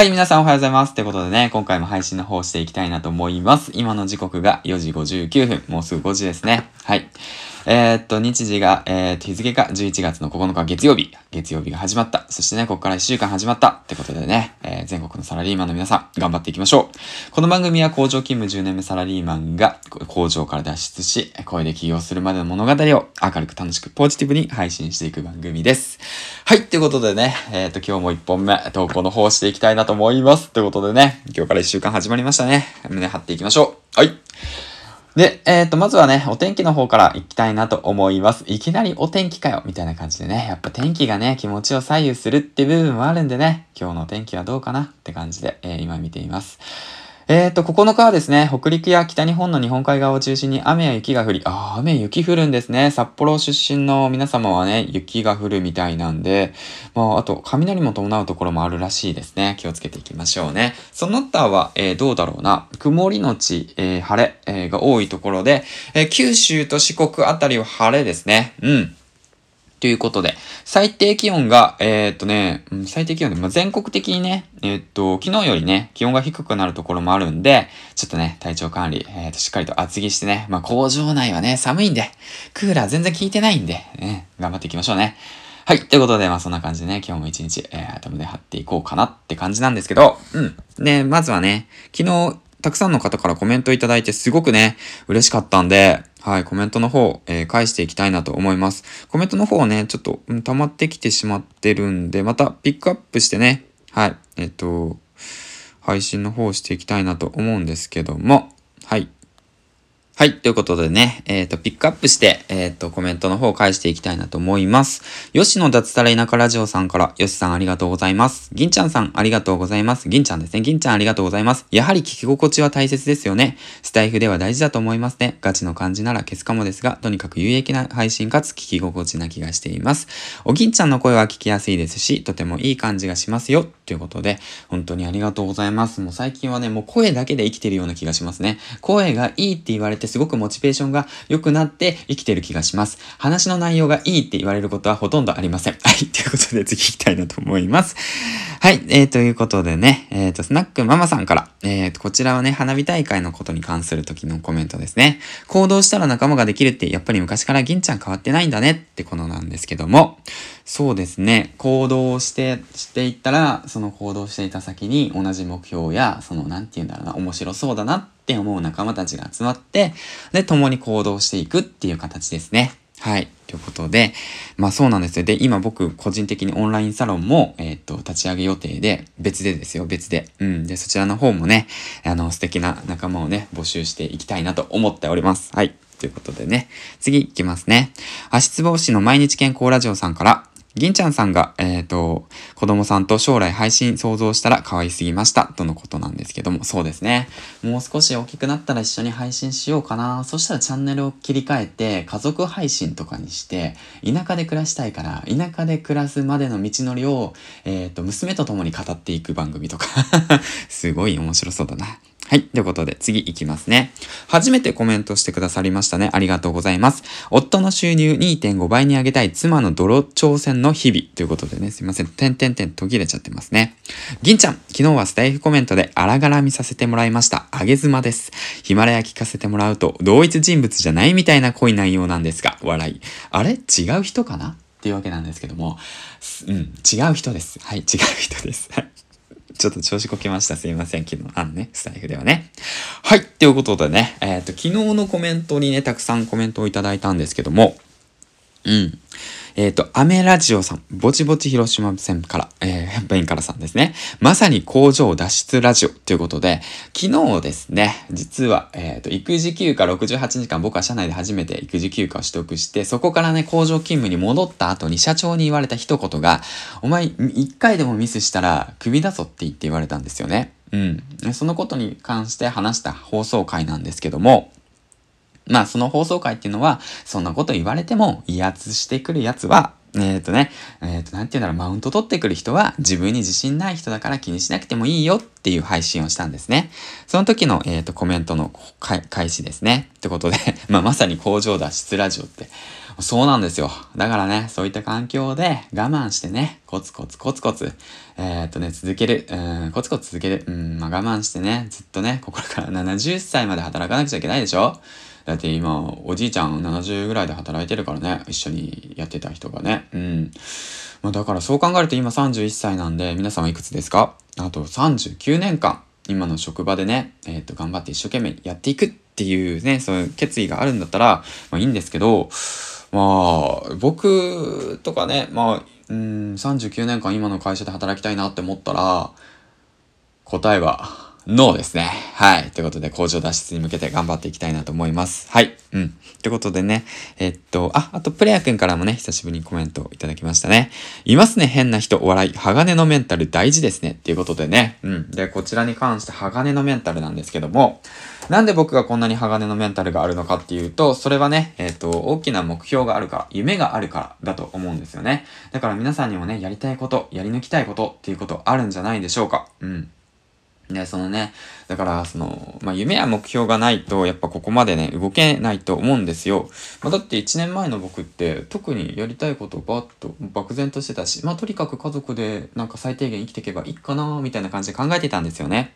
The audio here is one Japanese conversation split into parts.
はい、皆さんおはようございます。ってことでね、今回も配信の方していきたいなと思います。今の時刻が4時59分、もうすぐ5時ですね。はい。えー、っと、日時が、えー、日付が11月の9日月曜日。月曜日が始まった。そしてね、ここから1週間始まった。ってことでね、えー、全国のサラリーマンの皆さん、頑張っていきましょう。この番組は工場勤務10年目サラリーマンが工場から脱出し、声で起業するまでの物語を明るく楽しくポジティブに配信していく番組です。はい、ということでね、えっと、今日も1本目、投稿の方していきたいなと思います。ということでね、今日から1週間始まりましたね。胸張っていきましょう。はい。で、えっ、ー、と、まずはね、お天気の方から行きたいなと思います。いきなりお天気かよみたいな感じでね、やっぱ天気がね、気持ちを左右するって部分もあるんでね、今日の天気はどうかなって感じで、えー、今見ています。えっ、ー、と、9日はですね、北陸や北日本の日本海側を中心に雨や雪が降り、あ、雨雪降るんですね。札幌出身の皆様はね、雪が降るみたいなんで、まあ、あと、雷も伴うところもあるらしいですね。気をつけていきましょうね。その他は、えー、どうだろうな。曇りのち、えー、晴れ、え、が多いところで、え、九州と四国あたりは晴れですね。うん。ということで、最低気温が、えー、っとね、最低気温で、まあ、全国的にね、えー、っと、昨日よりね、気温が低くなるところもあるんで、ちょっとね、体調管理、えー、っと、しっかりと厚着してね、まあ、工場内はね、寒いんで、クーラー全然効いてないんで、ね、頑張っていきましょうね。はい。ということで、まあそんな感じでね、今日も一日、えー、頭で張っていこうかなって感じなんですけど、うん。で、まずはね、昨日、たくさんの方からコメントいただいてすごくね、嬉しかったんで、はい、コメントの方、えー、返していきたいなと思います。コメントの方ね、ちょっと、うん、溜まってきてしまってるんで、またピックアップしてね、はい、えっ、と、配信の方していきたいなと思うんですけども、はい。はい。ということでね、えっ、ー、と、ピックアップして、えっ、ー、と、コメントの方を返していきたいなと思います。吉野脱サラ田舎ラジオさんから、吉さんありがとうございます。銀ちゃんさんありがとうございます。銀ちゃんですね。銀ちゃんありがとうございます。やはり聞き心地は大切ですよね。スタイフでは大事だと思いますね。ガチの感じなら消すかもですが、とにかく有益な配信かつ聞き心地な気がしています。お銀ちゃんの声は聞きやすいですし、とてもいい感じがしますよ。ということで、本当にありがとうございます。もう最近はね、もう声だけで生きてるような気がしますね。声がいいって言われてすごくモチベーションが良くなって生きてる気がします。話の内容がいいって言われることはほとんどありません。はい。ということで次行きたいなと思います。はい。えー、ということでね、えっ、ー、と、スナックママさんから、えー、と、こちらはね、花火大会のことに関する時のコメントですね。行動したら仲間ができるって、やっぱり昔から銀ちゃん変わってないんだねってことなんですけども、そうですね、行動して、していったら、その行動していた先に同じ目標や、その、なんて言うんだろうな、面白そうだなって思う仲間たちが集まって、で、共に行動していくっていう形ですね。はい。ということで、まあそうなんですよ。で、今僕個人的にオンラインサロンも、えっ、と、立ち上げ予定で、別でですよ、別で。うん。で、そちらの方もね、あの、素敵な仲間をね、募集していきたいなと思っております。はい。ということでね。次行きますね。足つぼうしの毎日健康ラジオさんから、銀ちゃんさんが、えっ、ー、と、子供さんと将来配信想像したら可愛すぎました、とのことなんですけども、そうですね。もう少し大きくなったら一緒に配信しようかな。そしたらチャンネルを切り替えて、家族配信とかにして、田舎で暮らしたいから、田舎で暮らすまでの道のりを、えっ、ー、と、娘と共に語っていく番組とか すごい面白そうだな。はい。ということで、次いきますね。初めてコメントしてくださりましたね。ありがとうございます。夫の収入2.5倍に上げたい妻の泥挑戦の日々。ということでね、すいません。点々点途切れちゃってますね。銀ちゃん、昨日はスタイフコメントで荒絡みさせてもらいました。あげ妻です。ヒマラヤ聞かせてもらうと、同一人物じゃないみたいな濃い内容なんですが、笑い。あれ？違う人かな？っていうわけなんですけども、うん、違う人です。はい、違う人です。ちょっと調子こけました。すいません。昨日、あのね、スタイフではね。はい。ということでね、えっ、ー、と、昨日のコメントにね、たくさんコメントをいただいたんですけども、うん。えっ、ー、と、アメラジオさん、ぼちぼち広島線から、えー、ベンからさんですね。まさに工場脱出ラジオということで、昨日ですね、実は、えっ、ー、と、育児休暇68時間、僕は社内で初めて育児休暇を取得して、そこからね、工場勤務に戻った後に社長に言われた一言が、お前、一回でもミスしたら、首だぞって言って言われたんですよね。うん。そのことに関して話した放送回なんですけども、まあその放送回っていうのは、そんなこと言われても威圧してくるやつは、えっ、ー、とね、えっ、ー、と、なんて言うんだろう、マウント取ってくる人は自分に自信ない人だから気にしなくてもいいよっていう配信をしたんですね。その時の、えっ、ー、と、コメントの開始ですね。ってことで、まあまさに工場脱出ラジオって、そうなんですよ。だからね、そういった環境で我慢してね、コツコツコツコツ、えー、っとね、続ける、うん、コツコツ続ける、うん、まあ我慢してね、ずっとね、ここから70歳まで働かなくちゃいけないでしょ？だって今、おじいちゃん70ぐらいで働いてるからね、一緒にやってた人がね。うん。まあだからそう考えると今31歳なんで、皆さんはいくつですか？あと39年間、今の職場でね、えー、っと、頑張って一生懸命やっていくっていうね、そういう決意があるんだったら、まあいいんですけど、まあ、僕とかね、まあ、うん、39年間今の会社で働きたいなって思ったら、答えは、ノーですね。はい。ということで、工場脱出に向けて頑張っていきたいなと思います。はい。うん。ということでね、えっと、あ、あと、プレア君からもね、久しぶりにコメントいただきましたね。いますね、変な人、お笑い、鋼のメンタル大事ですね。っていうことでね。うん。で、こちらに関して鋼のメンタルなんですけども、なんで僕がこんなに鋼のメンタルがあるのかっていうと、それはね、えっと、大きな目標があるから、夢があるからだと思うんですよね。だから皆さんにもね、やりたいこと、やり抜きたいことっていうことあるんじゃないでしょうか。うん。で、そのね、だから、その、まあ、夢や目標がないと、やっぱここまでね、動けないと思うんですよ。まあ、だって1年前の僕って、特にやりたいことをバッと漠然としてたし、まあ、とにかく家族でなんか最低限生きていけばいいかな、みたいな感じで考えてたんですよね。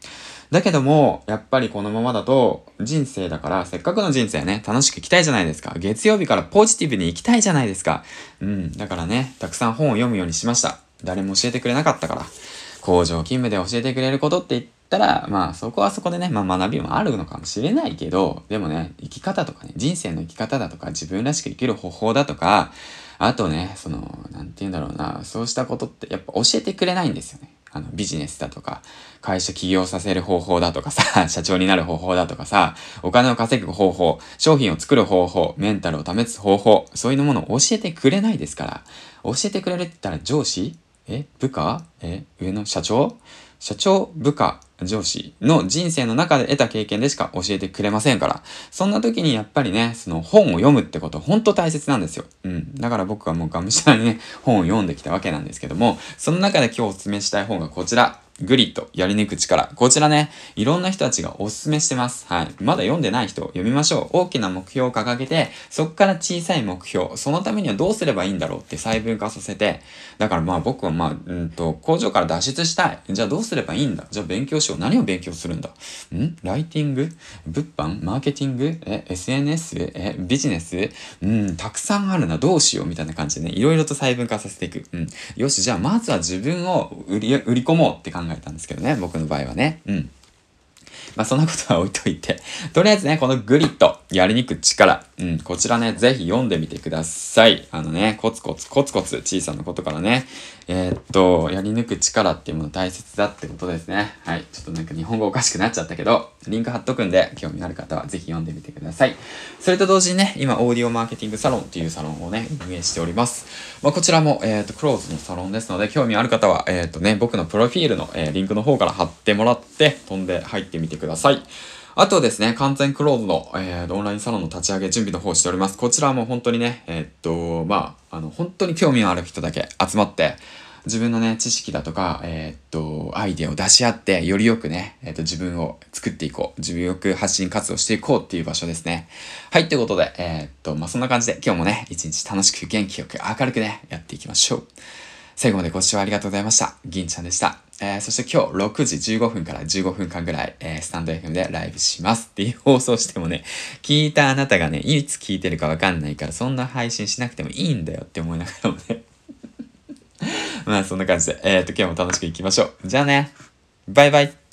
だけども、やっぱりこのままだと、人生だから、せっかくの人生ね、楽しく生きたいじゃないですか。月曜日からポジティブに生きたいじゃないですか。うん、だからね、たくさん本を読むようにしました。誰も教えてくれなかったから。工場勤務で教えてくれることって言ってたら、まあそこはそこでね、まあ学びもあるのかもしれないけど、でもね、生き方とかね、人生の生き方だとか、自分らしく生きる方法だとか、あとね、その、なんて言うんだろうな、そうしたことってやっぱ教えてくれないんですよね。あの、ビジネスだとか、会社起業させる方法だとかさ、社長になる方法だとかさ、お金を稼ぐ方法、商品を作る方法、メンタルを試す方法、そういうものを教えてくれないですから、教えてくれるって言ったら上司？え？部下？え？上の社長？社長、部下、上司の人生の中で得た経験でしか教えてくれませんから。そんな時にやっぱりね、その本を読むってことほんと大切なんですよ。うん。だから僕はもうがむしゃらにね、本を読んできたわけなんですけども、その中で今日お勧めしたい本がこちら。グリッド、やり抜く力。こちらね、いろんな人たちがおすすめしてます。はい。まだ読んでない人、読みましょう。大きな目標を掲げて、そこから小さい目標、そのためにはどうすればいいんだろうって細分化させて、だからまあ僕はまあ、うんと、工場から脱出したい。じゃあどうすればいいんだ？じゃあ勉強しよう。何を勉強するんだ？ん？ライティング？物販？マーケティング？え ?SNS? え？ビジネス？うん、たくさんあるな。どうしよう？みたいな感じでね、いろいろと細分化させていく。うん。よし、じゃあまずは自分を売り、売り込もうって考えたんですけどね、僕の場合はね。うん。まあそんなことは置いといて、とりあえずね、このグリッド、やりにく力、うん、こちらね、ぜひ読んでみてください。あのね、コツコツコツコツ小さなことからね、えー、っと、やり抜く力っていうもの大切だってことですね。はい。ちょっとなんか日本語おかしくなっちゃったけど、リンク貼っとくんで、興味ある方はぜひ読んでみてください。それと同時にね、今、オーディオマーケティングサロンっていうサロンをね、運営しております。まあ、こちらも、えー、っと、クローズのサロンですので、興味ある方は、えー、っとね、僕のプロフィールの、えリンクの方から貼ってもらって、飛んで入ってみてください。あとですね、完全クローズの、えー、オンラインサロンの立ち上げ準備の方をしております。こちらも本当にね、えー、っと、まあ、あの、本当に興味のある人だけ集まって、自分のね、知識だとか、えー、っと、アイデアを出し合って、よりよくね、えー、っと、自分を作っていこう。自分よく発信活動していこうっていう場所ですね。はい、ということで、えー、っと、まあ、そんな感じで、今日もね、一日楽しく元気よく明るくね、やっていきましょう。最後までご視聴ありがとうございました。銀ちゃんでした。えー、そして今日6時15分から15分間ぐらい、えー、スタンド FM でライブしますっていう放送してもね、聞いたあなたがね、いつ聞いてるかわかんないから、そんな配信しなくてもいいんだよって思いながらもね。まあそんな感じで、えっ、と今日も楽しくいきましょう。じゃあね、バイバイ。